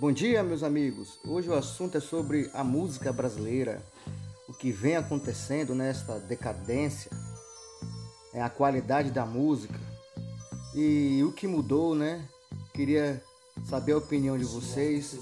Bom dia, meus amigos. Hoje o assunto é sobre a música brasileira, o que vem acontecendo nesta decadência, é a qualidade da música e o que mudou, né? Queria saber a opinião de vocês